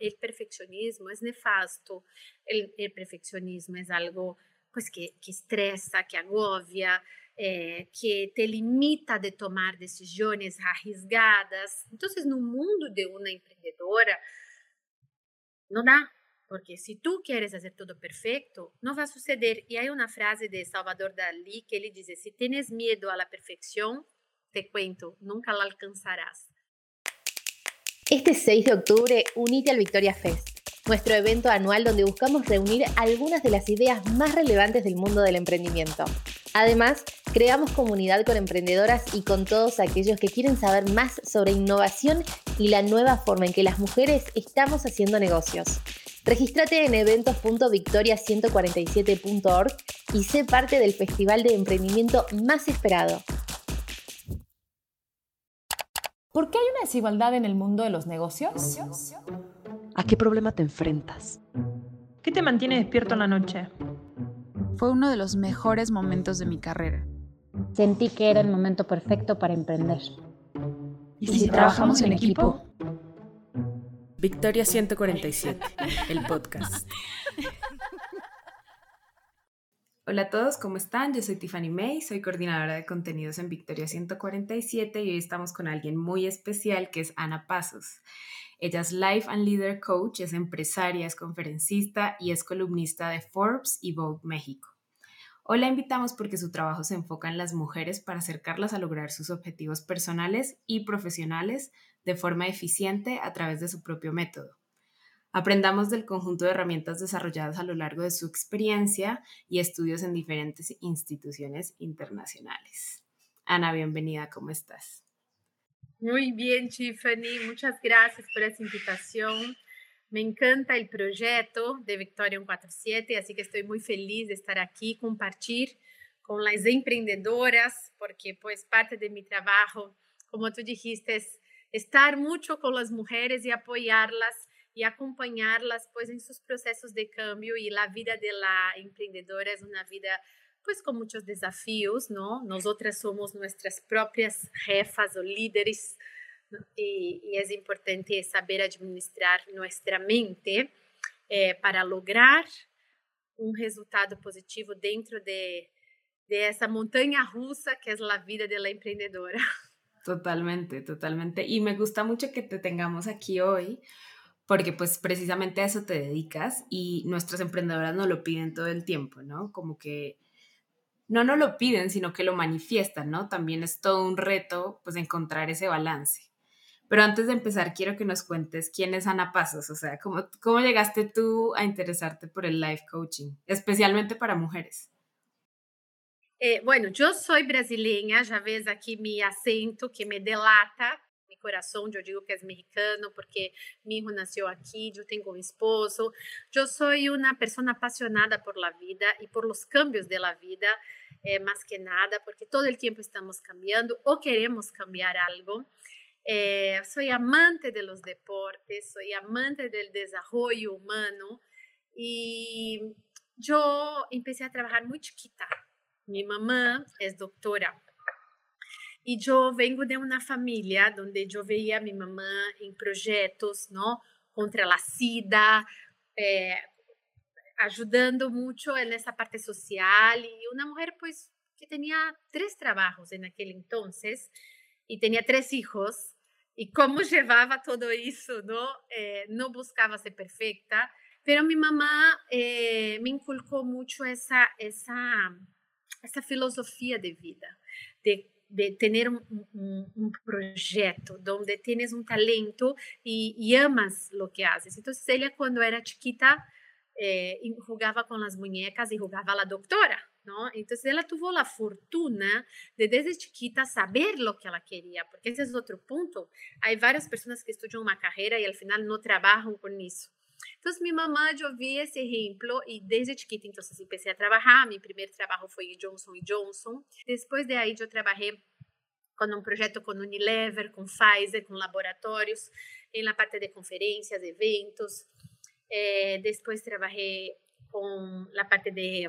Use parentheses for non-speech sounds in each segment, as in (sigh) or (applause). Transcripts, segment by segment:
el perfeccionismo es nefasto, el, el perfeccionismo es algo pues que, que estresa, que agobia, eh, que te limita de tomar decisiones arriesgadas. Entonces, no mundo de una emprendedora, no da, porque si tú quieres hacer todo perfecto, no va a suceder. Y hay una frase de Salvador Dalí que él dice, si tienes miedo a la perfección, te cuento, nunca la alcanzarás. Este 6 de octubre, unite al Victoria Fest, nuestro evento anual donde buscamos reunir algunas de las ideas más relevantes del mundo del emprendimiento. Además, creamos comunidad con emprendedoras y con todos aquellos que quieren saber más sobre innovación y la nueva forma en que las mujeres estamos haciendo negocios. Regístrate en eventos.victoria147.org y sé parte del festival de emprendimiento más esperado. ¿Por qué hay una desigualdad en el mundo de los negocios? ¿A qué problema te enfrentas? ¿Qué te mantiene despierto en la noche? Fue uno de los mejores momentos de mi carrera. Sentí que era el momento perfecto para emprender. ¿Y si, trabajamos en equipo? Victoria 147, el podcast. (laughs) Hola a todos, ¿cómo están? Yo soy Tiffany May, soy coordinadora de contenidos en Victoria 147 y hoy estamos con alguien muy especial que es Ana Pasos. Ella es Life and Leader Coach, es empresaria, es conferencista y es columnista de Forbes y Vogue México. Hoy la invitamos porque su trabajo se enfoca en las mujeres para acercarlas a lograr sus objetivos personales y profesionales de forma eficiente a través de su propio método. Aprendamos del conjunto de herramientas desarrolladas a lo largo de su experiencia y estudios en diferentes instituciones internacionales. Ana, bienvenida, ¿cómo estás? Muy bien, Tiffany, muchas gracias por esa invitación. Me encanta el proyecto de Victoria 147, así que estoy muy feliz de estar aquí, compartir con las emprendedoras, porque pues parte de mi trabajo, como tú dijiste, es estar mucho con las mujeres y apoyarlas y acompañarlas pues en sus procesos de cambio y la vida de la emprendedora es una vida pues con muchos desafíos, ¿no? Nosotras somos nuestras propias jefas o líderes y, es importante saber administrar nuestra mente eh, para lograr un resultado positivo dentro de, de rusa que es la vida de la emprendedora. Totalmente, totalmente. Y me gusta mucho que te tengamos aquí hoy porque pues precisamente a eso te dedicas y nuestras emprendedoras no lo piden todo el tiempo, ¿no? Como que no nos lo piden, sino que lo manifiestan, ¿no? También es todo un reto pues encontrar ese balance. Pero antes de empezar, quiero que nos cuentes quién es Ana Pasos, o sea, cómo, cómo llegaste tú a interesarte por el life coaching, especialmente para mujeres. Eh, bueno, yo soy brasileña, ya ves aquí mi acento que me delata, coração, eu digo que é mexicano porque mi hijo nació aquí, yo tengo un esposo. Yo soy una persona apasionada por la vida y por los cambios de la vida, eh, más que nada, porque todo el tiempo estamos cambiando o queremos cambiar algo. Eh, soy amante de los deportes, soy amante del desarrollo humano y yo empecé a trabajar muy chiquita. Mi mamá es doctora e eu vengo de uma família onde eu veia minha mamã em projetos, não, contra a SIDA, eh, muito nessa parte social. E uma mulher pois que tinha três trabalhos naquele entonces e tinha três e como levava (laughs) todo isso, não, eh, buscava ser perfeita, pero minha mamã eh, me inculcou muito essa essa essa filosofia de vida, de de ter um, um, um, projeto onde tienes um talento e, amas lo que haces. Então, ela, quando era chiquita, eh, com as muñecas e jugava a doutora, não? Então, ela teve a fortuna de, desde chiquita, saber lo que ela queria, porque esse é outro ponto. Há várias pessoas que estudam uma carreira e, al final, não trabalham com isso. Então, minha mamãe, eu vi esse exemplo e desde chiquita, então, assim, comecei a trabalhar. Meu primeiro trabalho foi Johnson Johnson. Depois de aí, eu trabalhei com um projeto com Unilever, com Pfizer, com laboratórios, em la parte de conferências, eventos. Eh, depois trabalhei com a parte de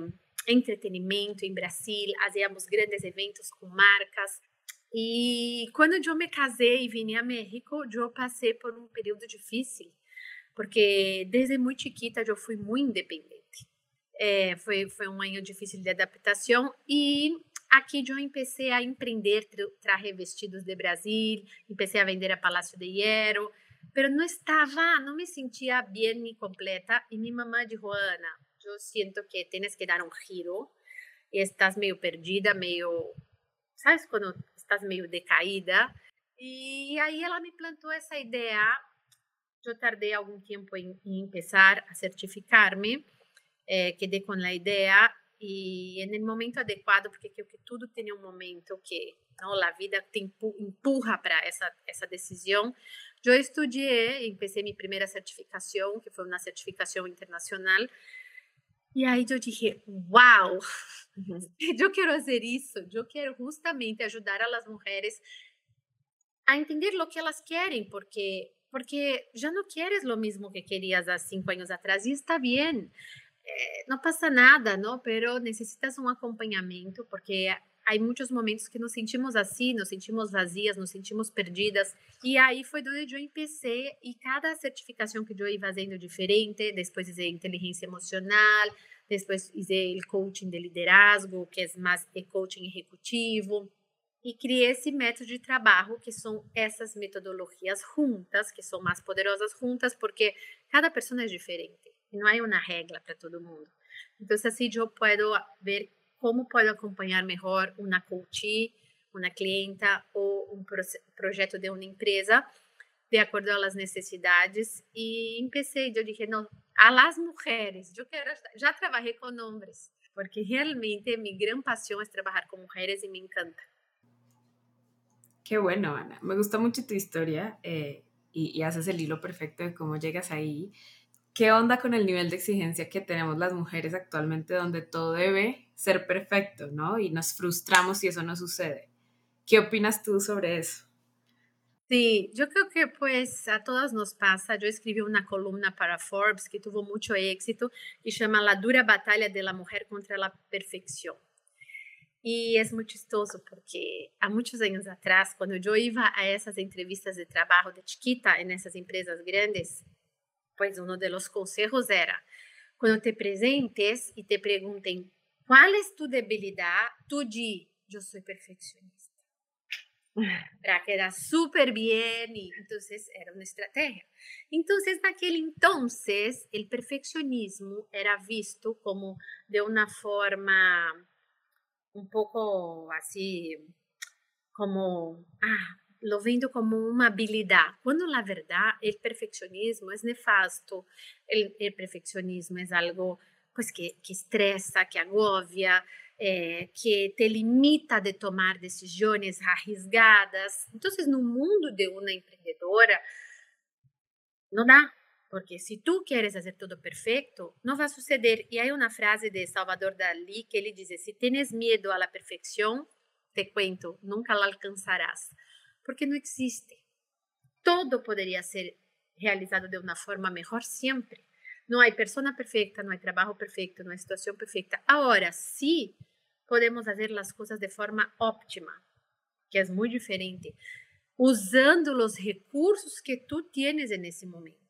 entretenimento em Brasil, fazíamos grandes eventos com marcas. E quando eu me casei e vim a México, eu passei por um período difícil porque desde muito chiquita eu fui muito independente. É, foi, foi um ano difícil de adaptação e aqui eu comecei a empreender, trazer vestidos de Brasil, comecei a vender a Palácio de Hierro, pero não estava, não me sentia bem ni completa e minha mamãe dijo, Ana, eu sinto que tienes que dar um giro e estás meio perdida, meio, sabes quando estás meio decaída? E aí ela me plantou essa ideia. Eu tardei algum tempo em, em começar a certificar-me, eh, quedei com a ideia e no momento adequado, porque creo que tudo tem um momento que não, a vida te empurra para essa essa decisão. Eu estudei, empecé minha primeira certificação, que foi uma certificação internacional, e aí eu disse, uau, (laughs) eu quero fazer isso, eu quero justamente ajudar as mulheres a entender o que elas querem, porque porque já não queres o mesmo que querias há cinco anos atrás e está bem. Eh, não passa nada, não? Pero necessitas um acompanhamento, porque há muitos momentos que nos sentimos assim, nos sentimos vazias, nos sentimos perdidas. E aí foi onde eu empecé e cada certificação que eu ia fazendo diferente, depois fiz inteligência emocional, depois fiz o coaching de liderazgo, que é mais coaching executivo. E criei esse método de trabalho, que são essas metodologias juntas, que são mais poderosas juntas, porque cada pessoa é diferente. E não há uma regra para todo mundo. Então, assim, eu posso ver como posso acompanhar melhor uma coach, uma clienta ou um projeto de uma empresa de acordo com as necessidades e empecé, eu dije, não, a las mulheres, eu quero já trabalhei com homens, porque realmente minha grande paixão é trabalhar com mulheres e me encanta. Qué bueno, Ana. Me gusta mucho tu historia eh, y, haces el hilo perfecto de cómo llegas ahí. ¿Qué onda con el nivel de exigencia que tenemos las mujeres actualmente donde todo debe ser perfecto, ¿no? Y nos frustramos si eso no sucede. ¿Qué opinas tú sobre eso? Sí, yo creo que pues a todas nos pasa. Yo escribí una columna para Forbes que tuvo mucho éxito y se llama La dura batalla de la mujer contra la perfección. E é muito chistoso porque há muitos anos atrás, quando eu ia a essas entrevistas de trabalho de chiquita nessas empresas grandes, pois um dos conselhos era: quando te presentes e te perguntem qual é tu debilidade, tu di, eu sou perfeccionista. (laughs) Para quedar super bem, então era uma estratégia. Então, naquele então, o perfeccionismo era visto como de uma forma un poco así como, ah, lo vendo como una habilidad, cuando la verdad el perfeccionismo es nefasto, el perfeccionismo es algo pues que, que estresa, que agobia, eh, que te limita de tomar decisiones arriesgadas. Entonces, no mundo de una emprendedora, não dá, porque se tu queres fazer tudo perfeito, não vai suceder. E aí uma frase de Salvador Dalí que ele diz: "Se tens medo à perfeição, te cuento, nunca la alcançarás", porque não existe. Todo poderia ser realizado de uma forma melhor sempre. Não há pessoa perfeita, não há trabalho perfeito, não há situação perfeita. Agora, sim, podemos fazer as coisas de forma óptima, que é muito diferente, usando os recursos que tu tienes nesse momento.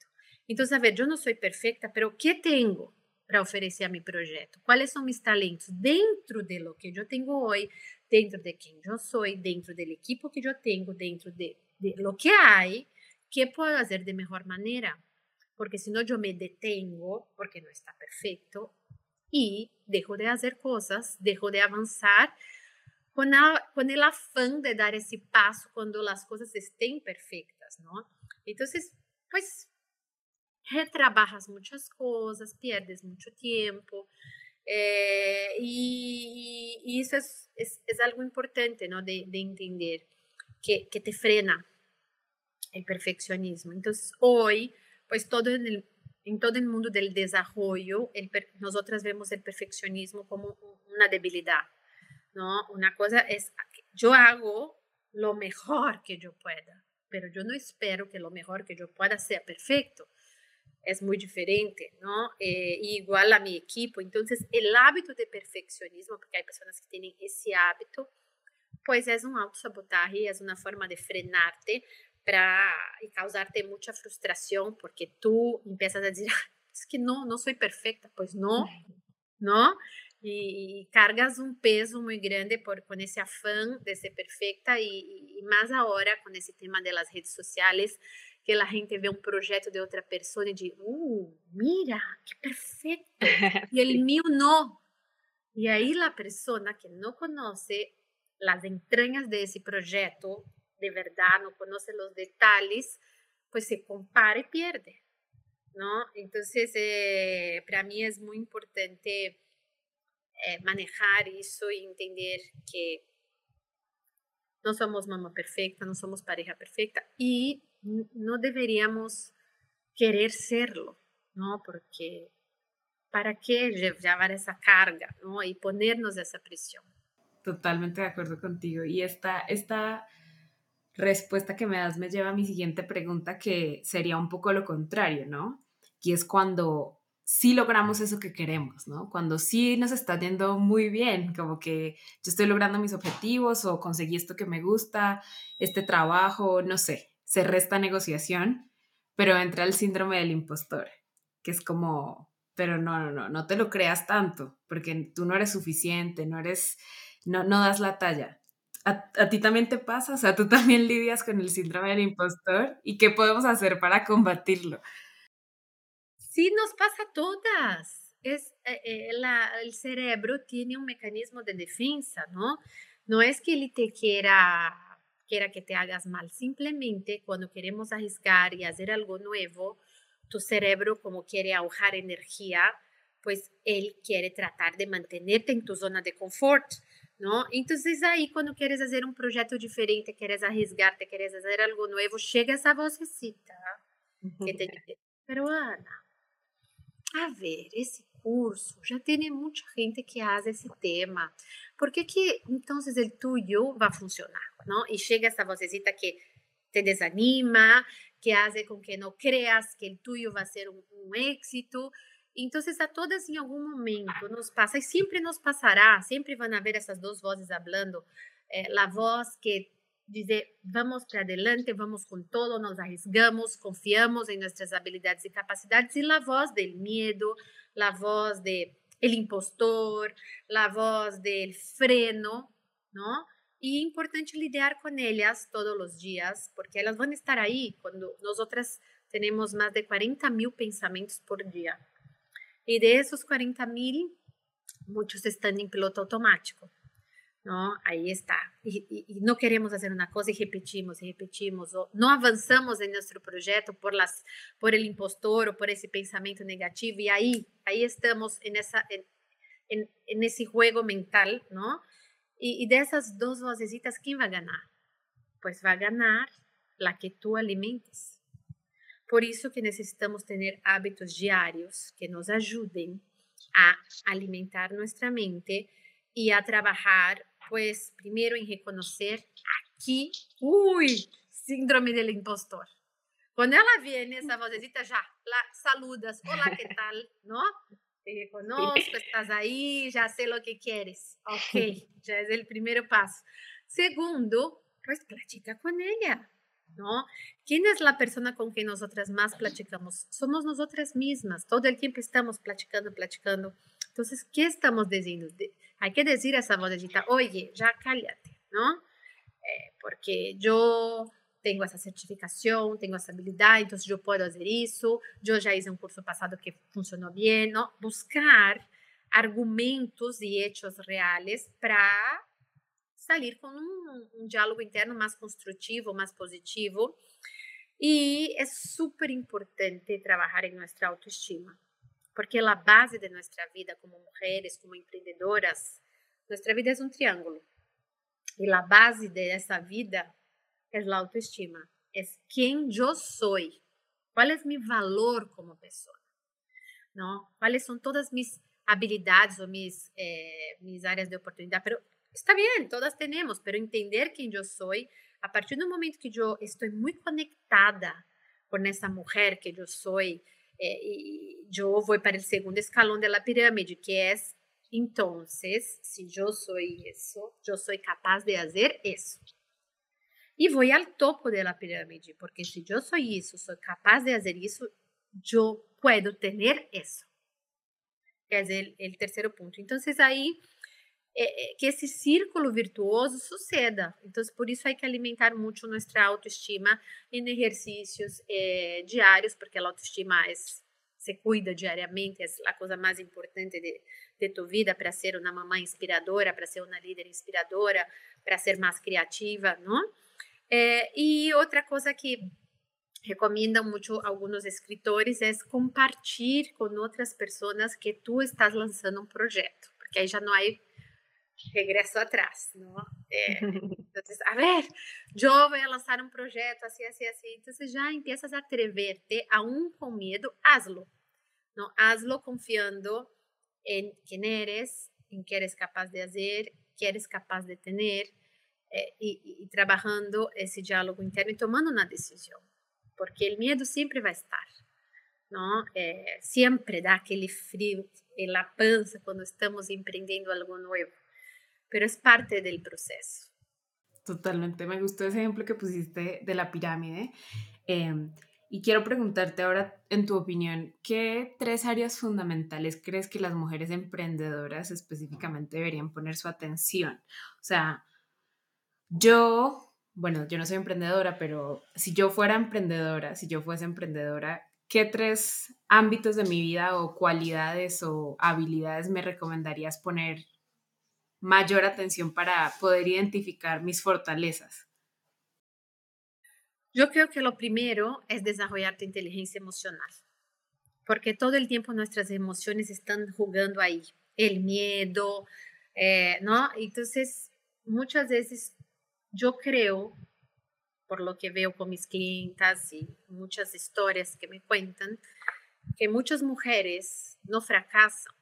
Então, saber, eu não sou perfeita, mas o que tenho para oferecer a meu projeto? Quais são meus talentos dentro de lo que eu tenho hoje, dentro de quem eu sou, dentro do equipo que eu tenho, dentro de, de lo que há, que posso fazer de melhor maneira? Porque senão eu me detengo, porque não está perfeito, e deixo de fazer coisas, deixo de avançar com, a, afã de dar esse passo quando as coisas estén perfeitas, não? Então, pues retrabajas muchas cosas, pierdes mucho tiempo. Eh, y, y, eso es, es, es, algo importante ¿no? de, de entender, que, que, te frena el perfeccionismo. Entonces, hoy, pues todo en, el, en todo el mundo del desarrollo, el, nosotras vemos el perfeccionismo como una debilidad. ¿no? Una cosa es, yo hago lo mejor que yo pueda, pero yo no espero que lo mejor que yo pueda sea perfecto é muito diferente, não? É, igual a minha equipe. Então, o hábito de perfeccionismo, porque há pessoas que têm esse hábito, pois é um autossabotagem, é uma forma de frenar-te para y causarte mucha frustración porque tú empiezas a decir, es que no, no soy perfecta, pues no, ¿no? Y, cargas un peso muy grande por, con ese afán de ser perfecta y, y, más ahora con ese tema de las redes sociales, que la gente ve un proyecto de otra persona y dice, uh, mira, qué perfecto, y (laughs) el mío no. Y ahí la persona que no conoce las entrañas de ese proyecto de verdad, no conoce los detalles, pues se compara y pierde, ¿no? Entonces, eh, para mí es muy importante eh, manejar eso y entender que no somos mamá perfecta, no somos pareja perfecta y no deberíamos querer serlo, ¿no? Porque ¿para qué llevar esa carga, ¿no? Y ponernos esa presión. Totalmente de acuerdo contigo. Y esta, esta respuesta que me das me lleva a mi siguiente pregunta, que sería un poco lo contrario, ¿no? Y es cuando sí logramos eso que queremos, ¿no? Cuando sí nos está yendo muy bien, como que yo estoy logrando mis objetivos o conseguí esto que me gusta, este trabajo, no sé, se resta negociación, pero entra el síndrome del impostor, que es como, pero no, no, no, no te lo creas tanto, porque tú no eres suficiente, no eres, no, no das la talla. ¿A, ti también te pasa? O sea, tú también lidias con el síndrome del impostor y qué podemos hacer para combatirlo. Sí, nos pasa a todas. Es, eh, eh, el cerebro tiene un mecanismo de defensa, ¿no? No es que él te quiera, quiera que te hagas mal, simplemente cuando queremos arriesgar y hacer algo nuevo, tu cerebro como quiere ahogar energía, pues él quiere tratar de mantenerte en tu zona de confort. ¿no? Entonces ahí cuando quieres hacer un proyecto diferente, quieres arriesgarte, quieres hacer algo nuevo, chega esa vocecita que te dice, pero Ana, a ver, ese curso ya tiene mucha gente que hace ese tema, ¿por qué que entonces el tuyo va a funcionar, ¿no? Y llega esa vocecita que te desanima, que hace con que no creas que el tuyo va a ser un, un éxito, então, a todas em algum momento nos passa, e sempre nos passará, sempre vão haver essas duas vozes falando, eh, a voz que diz, vamos para adelante, vamos com todo, nos arriesgamos, confiamos em nossas habilidades e capacidades, e a voz do medo, a voz de el impostor, a voz del freno, não? E é importante lidar com elas todos os dias, porque elas vão estar aí quando nós temos mais de 40 mil pensamentos por dia. Y de esos 40 mil, muchos están en piloto automático. Ahí está. Y, y, y, no queremos hacer una cosa y repetimos y repetimos. O no avanzamos en nuestro proyecto por, las, por el impostor o por ese pensamiento negativo. Y ahí, ahí estamos en, esa, en, en, en mental, ¿no? Y, y, de esas dos vocecitas, ¿quién va a a que tú alimentes. Por isso que necessitamos ter hábitos diários que nos ajudem a alimentar nossa mente e a trabalhar, pues, primeiro em reconhecer aqui, ui, síndrome do impostor. Quando ela vem essa vocecita, já la saludas, olá, que tal, (laughs) não? Te reconozco, estás aí, já sei o que queres. Ok, (laughs) já é o primeiro passo. Segundo, pues platica com ela. ¿no? ¿Quién es la persona con quien nosotras más platicamos? Somos nosotras mismas, todo el tiempo estamos platicando, platicando. Entonces, ¿qué estamos diciendo? Hay que decir a esa vocecita, oye, ya cállate, ¿no? Eh, porque yo tengo esa certificación, tengo esa habilidad, entonces yo puedo hacer eso, yo ya hice un curso pasado que funcionó bien, ¿no? Buscar argumentos y hechos reales para sair com um, um diálogo interno mais construtivo, mais positivo. E é super importante trabalhar em nossa autoestima, porque a base de nossa vida como mulheres, como empreendedoras, nossa vida é um triângulo. E a base dessa vida é a autoestima, é quem eu sou, qual é meu valor como pessoa, não? Quais são todas mis habilidades ou mis, eh, mis áreas de oportunidade, pero Está bien, todas tenemos, pero entender quién yo soy, a partir del momento que yo estoy muy conectada con esa mujer que eh, y yo voy para el segundo escalón de la pirámide, que es, entonces, si yo soy eso, yo soy capaz de hacer eso. e vou ao topo da pirâmide, porque se eu sou isso, sou capaz de fazer isso, eu posso ter isso. Quer dizer, o terceiro ponto. Então, aí é, é, que esse círculo virtuoso suceda. Então, por isso hay que alimentar muito nossa autoestima em exercícios eh, diários, porque a autoestima é, se cuida diariamente, é a coisa mais importante de, de tu vida para ser uma mamãe inspiradora, para ser uma líder inspiradora, para ser mais criativa, não? É, e outra coisa que recomendam muito alguns escritores é compartilhar com outras pessoas que tu estás lançando um projeto, porque aí já não há regresso atrás, ¿no? Eh, entonces, a ver, yo voy a lanzar un proyecto así, así, así. Entonces ya empiezas a atreverte, aún con miedo, hazlo, ¿no? Hazlo confiando en quién eres, en qué eres capaz de hacer, qué eres capaz de tener, eh, y, y, trabajando ese diálogo interno y tomando una decisión, porque el miedo siempre va a estar, ¿no? Eh, siempre da aquele frío en la panza cuando estamos emprendiendo algo nuevo pero es parte del proceso. Totalmente, me gustó ese ejemplo que pusiste de la pirámide. Em, y quiero preguntarte ahora, en tu opinión, ¿qué tres áreas fundamentales crees que las mujeres emprendedoras específicamente deberían poner su atención? O sea, yo, bueno, yo no soy emprendedora, pero si yo fuera emprendedora, si yo fuese emprendedora, ¿qué tres ámbitos de mi vida o cualidades o habilidades me recomendarías poner mayor atención para poder identificar mis fortalezas? Yo creo que lo primero es desarrollar tu inteligencia emocional, porque todo el tiempo nuestras emociones están jugando ahí, el miedo, eh, ¿no? Entonces, muchas veces yo creo, por lo que veo con mis clientas y muchas historias que me cuentan, que muchas mujeres no fracasan,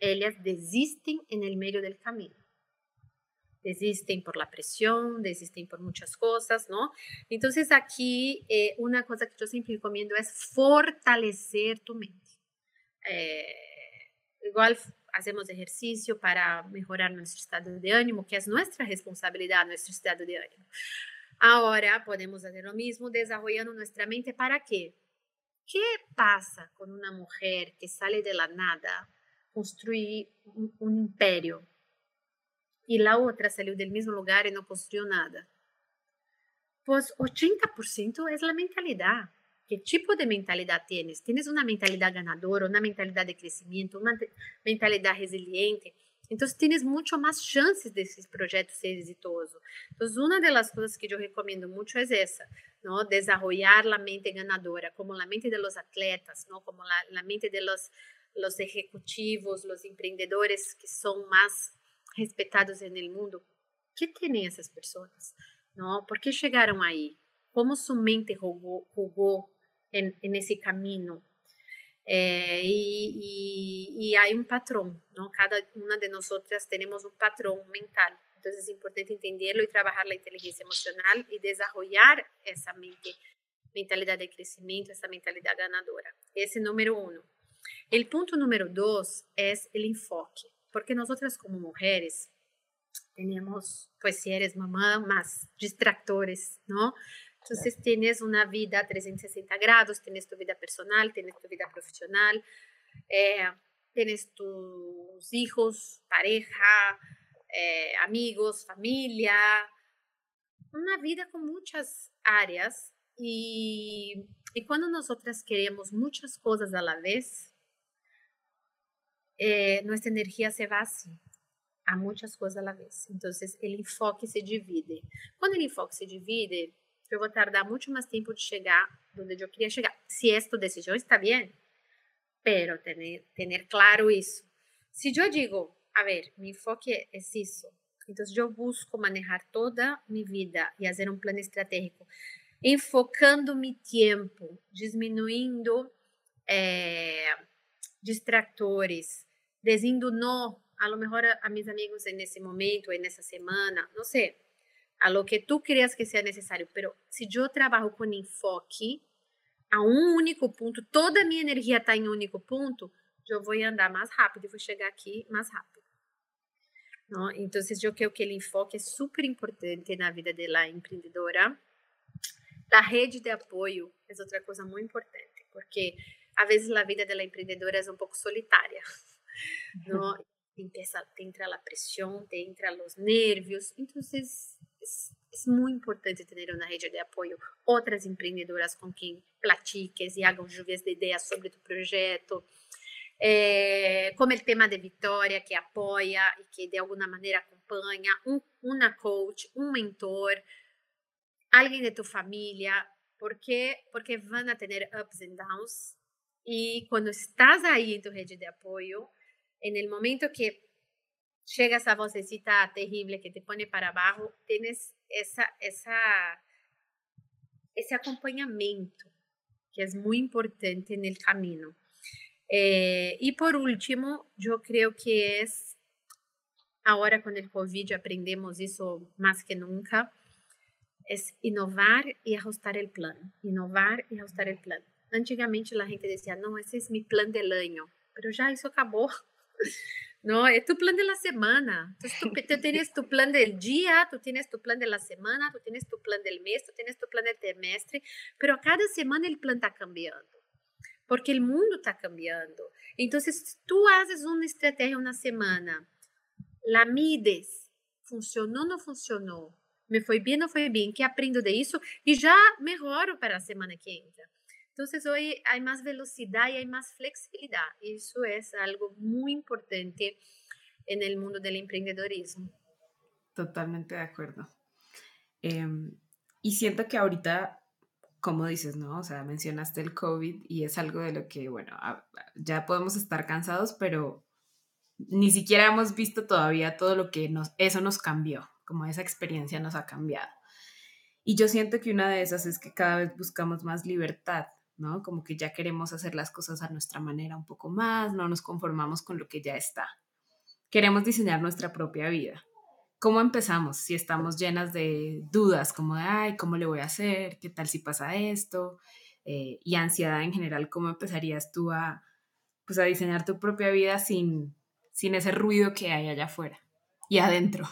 ellas desisten en el medio del camino desistem por la presión, desistem por muchas cosas, ¿no? Entonces aquí eh, una cosa que yo siempre recomiendo es fortalecer tu mente. Eh, igual hacemos ejercicio para mejorar nuestro estado de ánimo, que es nuestra responsabilidad, nuestro estado de ánimo. Ahora podemos hacer lo mismo desarrollando nuestra mente para qué? ¿Qué pasa con una mujer que sale de la nada, construir un, un imperio, e la outra saiu do mesmo lugar e não construiu nada. Pues 80% é a mentalidade. Que tipo de mentalidade tienes? Tienes uma mentalidade ganadora, uma mentalidade de crescimento, uma mentalidade resiliente. Então, tienes muito mais chances desses projetos ser exitoso. Então, uma das coisas que eu recomendo muito é essa, não? Desarrollar a mente ganadora, como a mente de atletas, não? Como a mente de los ejecutivos, los empreendedores que são mais respetados no mundo, que têm essas pessoas? Não? Por que chegaram aí? Como sua mente jogou, jogou nesse caminho? É, e, e, e há um padrão, não? Cada uma de nós temos um padrão mental. Então é importante entendê-lo e trabalhar a inteligência emocional e desenvolver essa mente, mentalidade de crescimento, essa mentalidade ganadora. Esse é número um. O ponto número dois é o enfoque. Porque nosotras como mujeres tenemos, pues si eres mamá, más distractores, ¿no? Entonces tienes una vida 360 grados, tienes tu vida personal, tienes tu vida profesional, eh, tienes tus hijos, pareja, eh, amigos, familia, una vida con muchas áreas y, y cuando nosotras queremos muchas cosas a la vez, eh, nuestra energía se va así a muchas cosas a la vez. Entonces, el enfoque se divide. Quando o enfoque se divide, eu vou tardar muito mais tempo de chegar onde eu queria chegar. Se esta decisão está bem, pero tener, tener claro isso. Se eu digo, a ver, mi enfoque é isso, então eu busco manejar toda minha vida e fazer um plano estratégico, enfocando mi tempo, diminuindo eh, distractores, dizendo não, a lo mejor a, a amigos nesse momento, nessa semana, não sei, a lo que tu creas que seja necessário, pero se eu trabalho com enfoque a um único ponto, toda a minha energia está em um único ponto, eu vou andar mais rápido e vou chegar aqui mais rápido. ¿no? Entonces yo creo que el enfoque es súper importante en la vida de la emprendedora. La rede de apoyo es otra cosa muy importante, porque a veces la vida de la emprendedora es un poco solitaria, ¿no? Empieza, te entra la presión, te entra los nervios, entonces es, es muy importante tener una rede de apoyo, otras emprendedoras con quien platiques y hagan lluvias de ideas sobre tu proyecto, é, como o tema de Vitória, que apoia e que de alguma maneira acompanha, um, uma coach, um mentor, alguém de tu família, porque porque vão a ter ups and downs e quando estás aí em tu rede de apoio, em momento que chega essa vocecita terrível que te põe para abaixo, tens essa esse acompanhamento que é muito importante no caminho. Eh, y por último, yo creo que es, ahora con el COVID aprendemos eso más que nunca, es innovar y ajustar el plan, innovar y ajustar el plan. Antigamente la gente decía, no, ese es mi plan del año, pero ya eso acabó. No, es tu plan de la semana. Tú, tú, tienes tu plan del día, tú tienes tu plan de la semana, tú tienes tu plan del mes, tú tienes tu plan del trimestre, pero cada semana el plan está cambiando porque o mundo está cambiando. Então, se tu haces uma estratégia na semana, la mides, funcionou, não funcionou, me foi bem, não foi bem, que aprendo disso e já melhoro para a semana que entra. Então, hoje há mais velocidade e há mais flexibilidade. Isso é algo muito importante no mundo do empreendedorismo. Totalmente de acuerdo. Eh, y siento que ahorita como dices, ¿no? O sea, mencionaste el COVID y es algo de lo que, bueno, ya podemos estar cansados, pero ni siquiera hemos visto todavía todo lo que nos, eso nos cambió, como esa experiencia nos ha cambiado. Y yo siento que una de esas es que cada vez buscamos más libertad, ¿no? Como que ya queremos hacer las cosas a nuestra manera un poco más, no nos conformamos con lo que ya está. Queremos diseñar nuestra propia vida. ¿Cómo empezamos? Si estamos llenas de dudas, como de, ay, ¿cómo le voy a hacer? ¿Qué tal si pasa esto? Eh, y ansiedad en general, ¿cómo empezarías tú a, pues, a diseñar tu propia vida sin, sin ese ruido que hay allá afuera y adentro?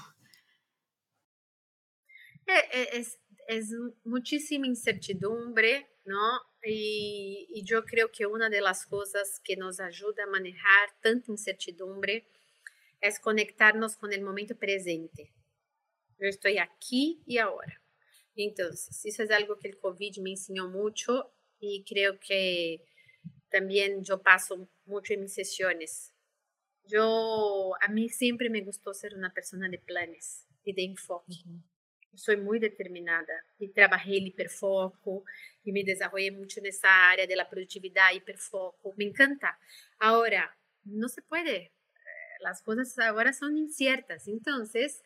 Eh, es, es muchísima incertidumbre, ¿no? Y, y, yo que una de las cosas que nos ayuda a manejar tanta incertidumbre es conectarnos con el momento presente. Yo estoy aquí y ahora. Entonces, eso es algo que el COVID me enseñó mucho y creo que también yo paso mucho en mis sesiones. Yo, a mí siempre me gustó ser una persona de planes y de enfoque. Soy muy determinada y trabajé el hiperfoco y me desarrollé mucho en esa área de la productividad, hiperfoco. Me encanta. Ahora, no se puede las cosas ahora son inciertas. Entonces,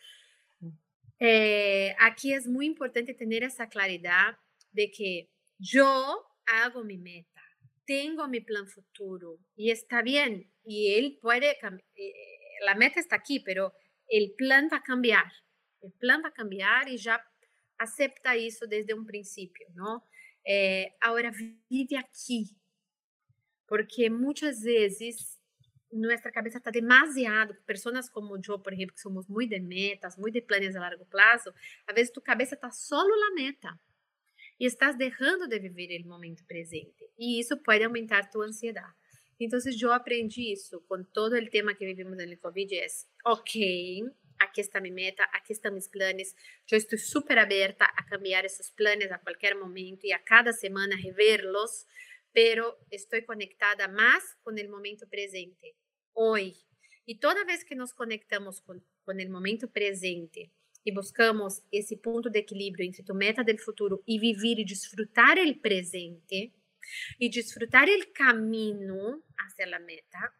eh, es muy importante tener esa claridad de que yo hago mi meta, tengo mi plan futuro y está bien. Y él puede, eh, la meta está aquí, pero el plan va a cambiar. El plan va a cambiar y ya acepta eso desde un principio, ¿no? Eh, ahora vive aquí, porque muchas veces nuestra cabeza está demasiado, personas como yo, por ejemplo, que somos muy de metas, muy de planes a largo plazo, a veces tu cabeza está solo la meta y estás dejando de vivir el momento presente y eso puede aumentar tu ansiedad. Entonces yo aprendí eso con todo el tema que vivimos el COVID, es, ok, aquí está mi meta, aquí están mis planes, yo estoy súper abierta a cambiar esos planes a cualquier momento y a cada semana reverlos, pero estoy conectada más con el momento presente hoy. E toda vez que nos conectamos com, com o momento presente e buscamos esse ponto de equilíbrio entre tu meta do futuro e viver e desfrutar o presente e desfrutar o caminho hacia a meta,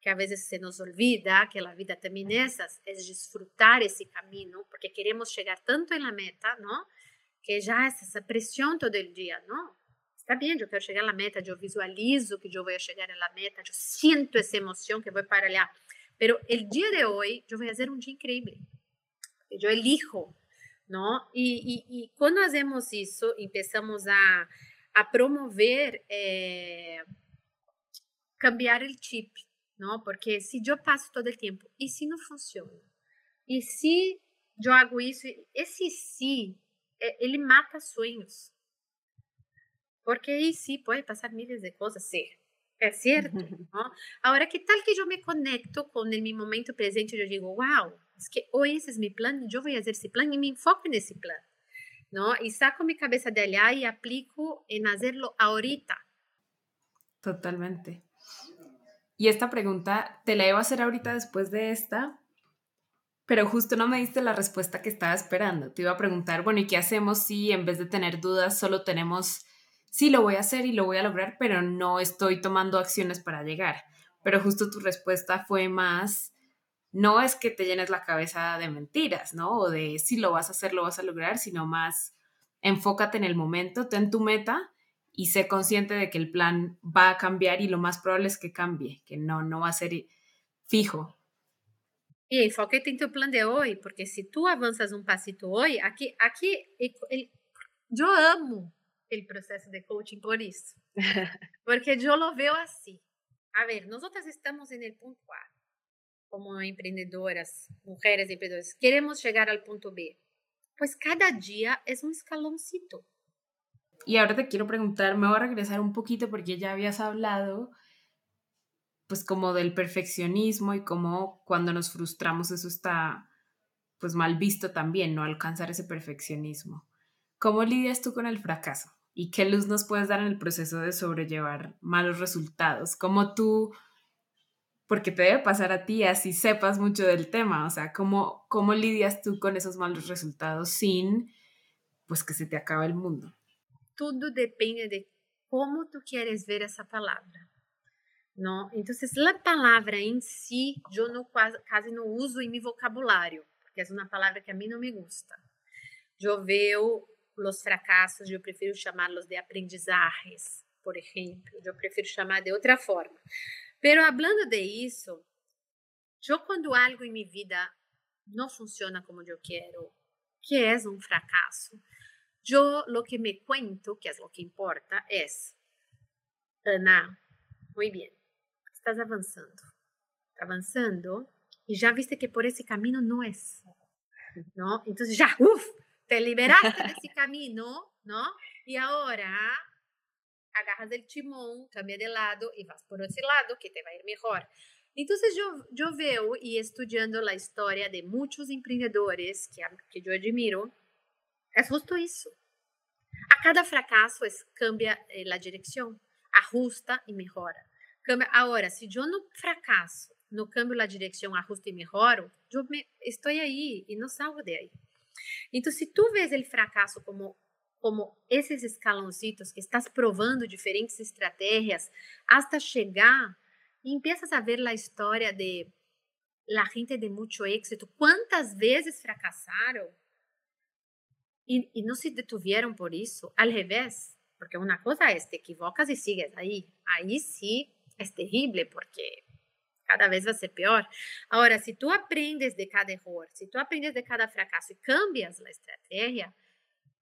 que a vezes se nos olvida que a vida também é é desfrutar esse caminho, porque queremos chegar tanto na meta, não? Que já é essa pressão todo dia, não? Está bem, eu quero chegar à meta, eu visualizo que eu vou chegar à meta, eu sinto essa emoção que vou para lá. Mas o dia de hoje, eu vou fazer um dia incrível. Eu elijo, não? E, e, e quando fazemos isso, começamos a, a promover, eh, cambiar o chip, não? Porque se eu passo todo o tempo, e se não funciona? E se eu hago isso, esse se, ele mata sonhos. Porque aí sim pode passar milhares de coisas, sim. É certo? ¿no? Agora, que tal que eu me conecto com o meu momento presente eu digo, wow, es que hoje esse é meu plano, eu vou fazer esse plano e me enfoco nesse plano. ¿no? Y saco mi cabeza de allá y aplico en hacerlo ahorita. Totalmente. Y esta pregunta te la iba a hacer ahorita después de esta, pero justo no me diste la respuesta que estaba esperando. Te iba a preguntar, bueno, ¿y qué hacemos si en vez de tener dudas solo tenemos, sí, lo voy a hacer y lo voy a lograr, pero no estoy tomando acciones para llegar? Pero justo tu respuesta fue más, no es que te llenes la cabeza de mentiras, ¿no? O de si lo vas a hacer, lo vas a lograr, sino más enfócate en el momento, ten tu meta y sé consciente de que el plan va a cambiar y lo más probable es que cambie, que no, no va a ser fijo. Y enfócate en tu plan de hoy, porque si tú avanzas un pasito hoy, aquí, aquí el, yo amo el proceso de coaching por eso, (laughs) porque yo lo veo así. A ver, nosotras estamos en el punto A como empreendedoras, mujeres empreendedoras, queremos llegar al punto B. Pues cada día es un escaloncito. Y ahora te quiero preguntar, me voy a regresar un poquito porque ya habías hablado pues como del perfeccionismo y como cuando nos frustramos eso está pues mal visto también, no alcanzar ese perfeccionismo. ¿Cómo lidias tú con el fracaso? ¿Y qué luz nos puedes dar en el proceso de sobrellevar malos resultados? ¿Cómo tú porque te debe pasar a ti así sepas mucho del tema, o sea, ¿cómo, cómo lidias tú con esos malos resultados sin pues que se te acabe el mundo? Todo depende de cómo tú quieres ver esa palabra. ¿no? Entonces, la palabra en sí, yo no, casi no uso en mi vocabulario, porque es una palabra que a mí no me gusta. Yo veo los fracasos, yo prefiero llamarlos de aprendizajes, por ejemplo, yo prefiero llamar de otra forma. Pero hablando de isso, eu quando algo em minha vida não funciona como eu quero, que é um fracasso, eu lo que me cuento, que é o que importa, é Ana, muito bem, estás avançando, avançando e já viste que por esse caminho não é, não? Então já, uf, te liberaste desse (laughs) caminho, não? E agora agarras el timón, cambia de lado y vas por ese lado que te va a ir mejor. Entonces yo, yo veo y estudiando la historia de muchos emprendedores que, que yo admiro, es justo eso. A cada fracaso es, cambia eh, la dirección, ajusta y mejora. Ahora, si yo no fracaso, no cambio la dirección, ajusto y mejoro, yo me, estoy ahí y no salgo de ahí. Entonces, si tú ves el como como esses escaloncitos que estás provando diferentes estratégias hasta chegar e empiezas a ver a história de la gente de muito éxito, quantas vezes fracassaram e, e não se detuvieron por isso, al revés, porque uma coisa é te equivocas e sigues aí, aí sim é terrível, porque cada vez vai ser pior. Agora, se tu aprendes de cada erro, se tu aprendes de cada fracasso e cambias a estratégia,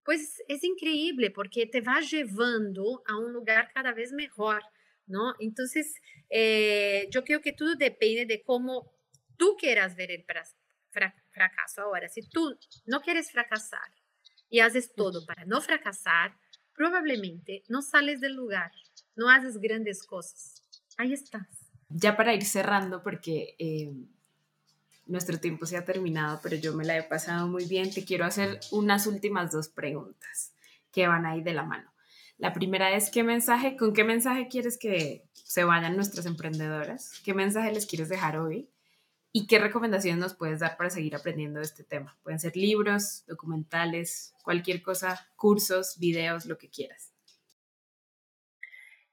pues es increíble porque te va llevando a un lugar cada vez mejor, ¿no? Entonces, eh, yo creo que todo depende de cómo tú quieras ver el fracaso. Ahora, si tú no quieres fracasar y haces todo para no fracasar, probablemente no sales del lugar, no haces grandes cosas. Ahí estás. Ya para ir cerrando, porque eh, nuestro tiempo se ha terminado, pero yo me la he pasado muy bien. Te quiero hacer unas últimas dos preguntas que van ahí de la mano. La primera es, ¿qué mensaje, con qué mensaje quieres que se vayan nuestras emprendedoras? ¿Qué mensaje les quieres dejar hoy? ¿Y qué recomendaciones nos puedes dar para seguir aprendiendo de este tema? Pueden ser libros, documentales, cualquier cosa, cursos, videos, lo que quieras.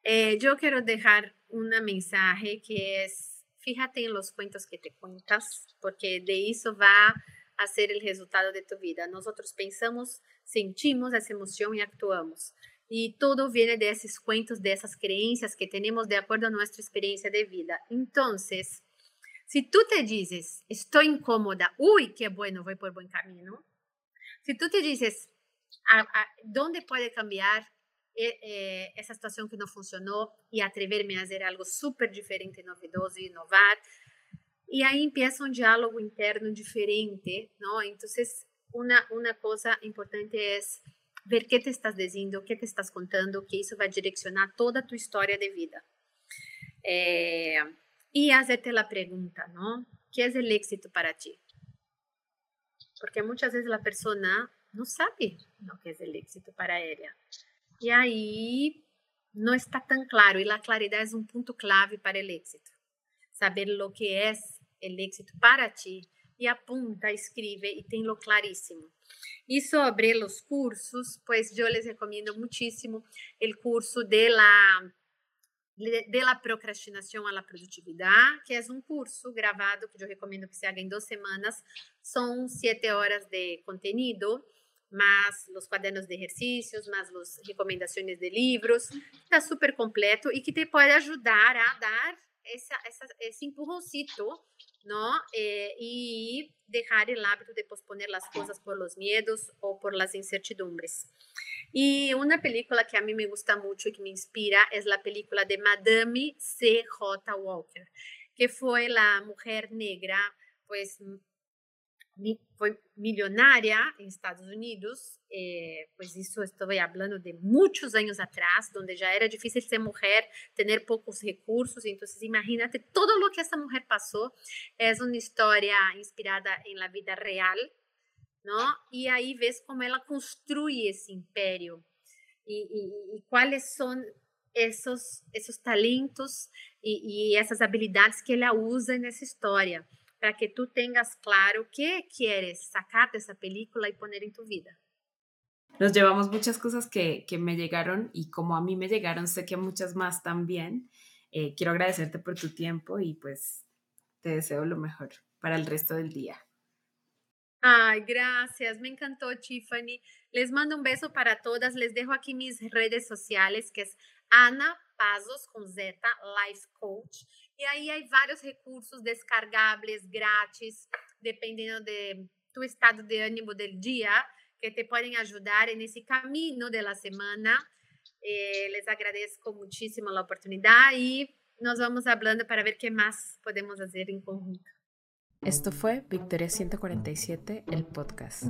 Eh, yo quiero dejar un mensaje que es fíjate en los cuentos que te cuentas, porque de eso va a ser el resultado de tu vida. Nosotros pensamos, sentimos esa emoción y actuamos. Y todo viene de esos cuentos, de esas creencias que tenemos de acuerdo a nuestra experiencia de vida. Entonces, si tú te dices, estoy incómoda, uy, qué bueno, voy por buen camino. Si tú te dices, ¿dónde puede cambiar? eh, situação que não funcionou e atrever-me a fazer algo super diferente, novedoso e inovar. Y ahí empieza un diálogo interno diferente, ¿no? Entonces, una, una cosa importante es ver qué te estás diciendo, qué te estás contando, que eso va a direccionar toda tu historia de vida. Eh, y hacerte la pregunta, ¿no? ¿Qué es el éxito para ti? Porque muchas veces la persona no sabe lo que es el éxito para ella. Y ahí no está tan claro, y la claridad es un punto clave para el éxito. Saber lo que es el éxito para ti y apunta, escribe y tenlo clarísimo. Y sobre los cursos, pues yo les recomiendo muchísimo el curso de la de la procrastinação à la produtividade, que é um curso gravado que eu recomendo que se haga em duas semanas. São sete horas de conteúdo, mais os quadernos de exercícios, mais as recomendações de livros. Está super completo e que te pode ajudar a dar essa, esse empurrãocito ¿no? Eh, y dejar el hábito de posponer las cosas por los miedos o por las incertidumbres. Y una película que a mí me gusta mucho y que me inspira es la película de Madame C.J. Walker, que fue la mujer negra, pues foi milionária em Estados Unidos, eh, isso estou falando de muitos anos atrás, onde já era difícil ser mulher, ter poucos recursos, então imagínate todo o que essa mulher passou, é uma história inspirada em la vida real, não? E aí vês como ela construi esse império. E, e, e quais são esses, talentos e essas habilidades que ela usa nessa história para que tú tengas claro qué quieres sacar de esa película y poner en tu vida. Nos llevamos muchas cosas que, que me llegaron y como a mí me llegaron, sé que muchas más también. Eh, quiero agradecerte por tu tiempo y pues te deseo lo mejor para el resto del día. Ay, gracias, me encantó Tiffany. Les mando un beso para todas. Les dejo aquí mis redes sociales, que es Ana Pazos con Z, Life Coach. E aí, aí vários recursos descargáveis, grátis, dependendo de tu estado de ânimo del dia, que te podem ajudar nesse caminho da semana. Eh, les agradezco muchísimo la oportunidad y nos vamos hablando para ver qué más podemos hacer en conjunto. Esto fue Victoria 147, el podcast.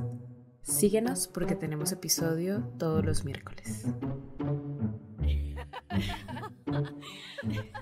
Síguenos porque tenemos episodio todos los miércoles. (laughs)